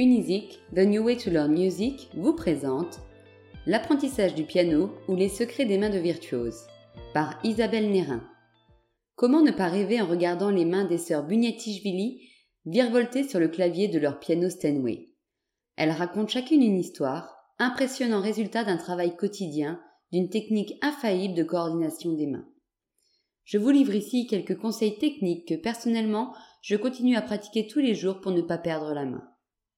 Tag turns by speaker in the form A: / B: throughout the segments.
A: Unisic, The New Way to Learn Music, vous présente L'apprentissage du piano ou les secrets des mains de virtuose par Isabelle Nérin. Comment ne pas rêver en regardant les mains des sœurs Bugnetti-Jvili virevolter sur le clavier de leur piano Steinway Elles racontent chacune une histoire, impressionnant résultat d'un travail quotidien, d'une technique infaillible de coordination des mains. Je vous livre ici quelques conseils techniques que personnellement je continue à pratiquer tous les jours pour ne pas perdre la main.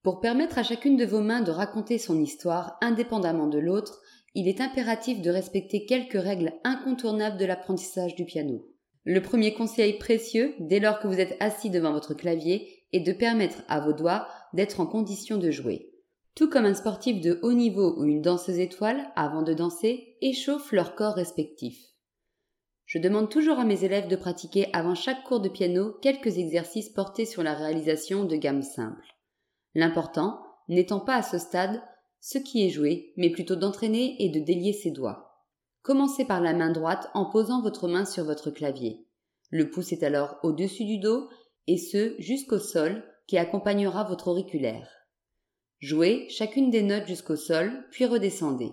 A: Pour permettre à chacune de vos mains de raconter son histoire indépendamment de l'autre, il est impératif de respecter quelques règles incontournables de l'apprentissage du piano. Le premier conseil précieux, dès lors que vous êtes assis devant votre clavier, est de permettre à vos doigts d'être en condition de jouer. Tout comme un sportif de haut niveau ou une danseuse étoile, avant de danser, échauffe leur corps respectif. Je demande toujours à mes élèves de pratiquer avant chaque cours de piano quelques exercices portés sur la réalisation de gammes simples. L'important n'étant pas à ce stade ce qui est joué, mais plutôt d'entraîner et de délier ses doigts. Commencez par la main droite en posant votre main sur votre clavier. Le pouce est alors au-dessus du dos et ce jusqu'au sol qui accompagnera votre auriculaire. Jouez chacune des notes jusqu'au sol, puis redescendez.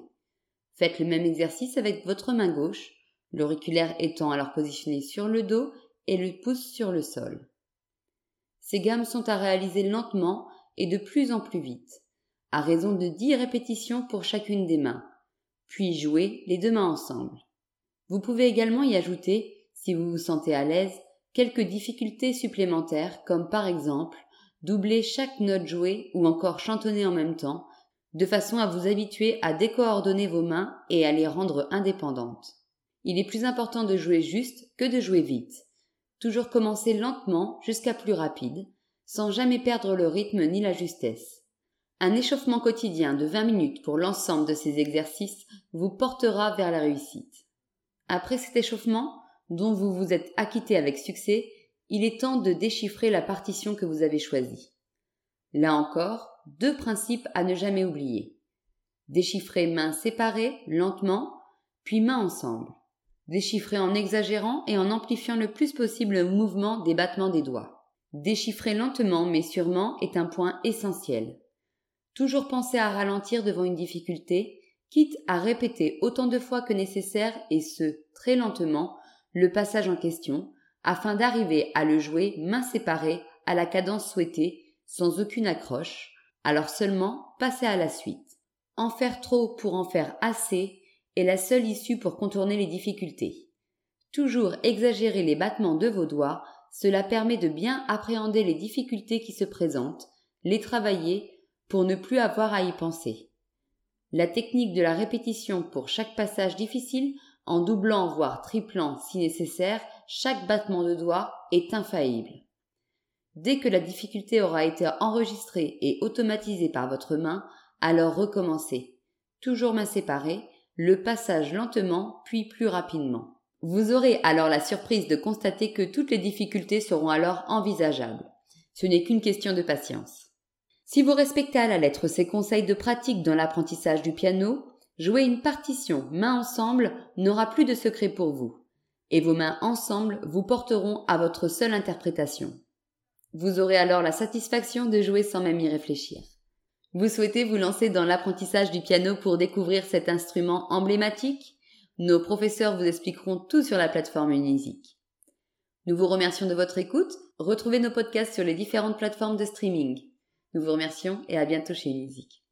A: Faites le même exercice avec votre main gauche, l'auriculaire étant alors positionné sur le dos et le pouce sur le sol. Ces gammes sont à réaliser lentement et de plus en plus vite, à raison de dix répétitions pour chacune des mains, puis jouer les deux mains ensemble. Vous pouvez également y ajouter, si vous vous sentez à l'aise, quelques difficultés supplémentaires comme par exemple doubler chaque note jouée ou encore chantonner en même temps, de façon à vous habituer à décoordonner vos mains et à les rendre indépendantes. Il est plus important de jouer juste que de jouer vite. Toujours commencer lentement jusqu'à plus rapide, sans jamais perdre le rythme ni la justesse. Un échauffement quotidien de 20 minutes pour l'ensemble de ces exercices vous portera vers la réussite. Après cet échauffement, dont vous vous êtes acquitté avec succès, il est temps de déchiffrer la partition que vous avez choisie. Là encore, deux principes à ne jamais oublier. Déchiffrer main séparée, lentement, puis main ensemble. Déchiffrer en exagérant et en amplifiant le plus possible le mouvement des battements des doigts. Déchiffrer lentement mais sûrement est un point essentiel. Toujours penser à ralentir devant une difficulté, quitte à répéter autant de fois que nécessaire et ce, très lentement, le passage en question, afin d'arriver à le jouer main séparée à la cadence souhaitée, sans aucune accroche, alors seulement passer à la suite. En faire trop pour en faire assez est la seule issue pour contourner les difficultés. Toujours exagérer les battements de vos doigts cela permet de bien appréhender les difficultés qui se présentent, les travailler pour ne plus avoir à y penser. La technique de la répétition pour chaque passage difficile, en doublant voire triplant si nécessaire chaque battement de doigt, est infaillible. Dès que la difficulté aura été enregistrée et automatisée par votre main, alors recommencez. Toujours main séparée, le passage lentement puis plus rapidement. Vous aurez alors la surprise de constater que toutes les difficultés seront alors envisageables. Ce n'est qu'une question de patience. Si vous respectez à la lettre ces conseils de pratique dans l'apprentissage du piano, jouer une partition main ensemble n'aura plus de secret pour vous, et vos mains ensemble vous porteront à votre seule interprétation. Vous aurez alors la satisfaction de jouer sans même y réfléchir. Vous souhaitez vous lancer dans l'apprentissage du piano pour découvrir cet instrument emblématique? Nos professeurs vous expliqueront tout sur la plateforme Unisic. Nous vous remercions de votre écoute. Retrouvez nos podcasts sur les différentes plateformes de streaming. Nous vous remercions et à bientôt chez Unisic.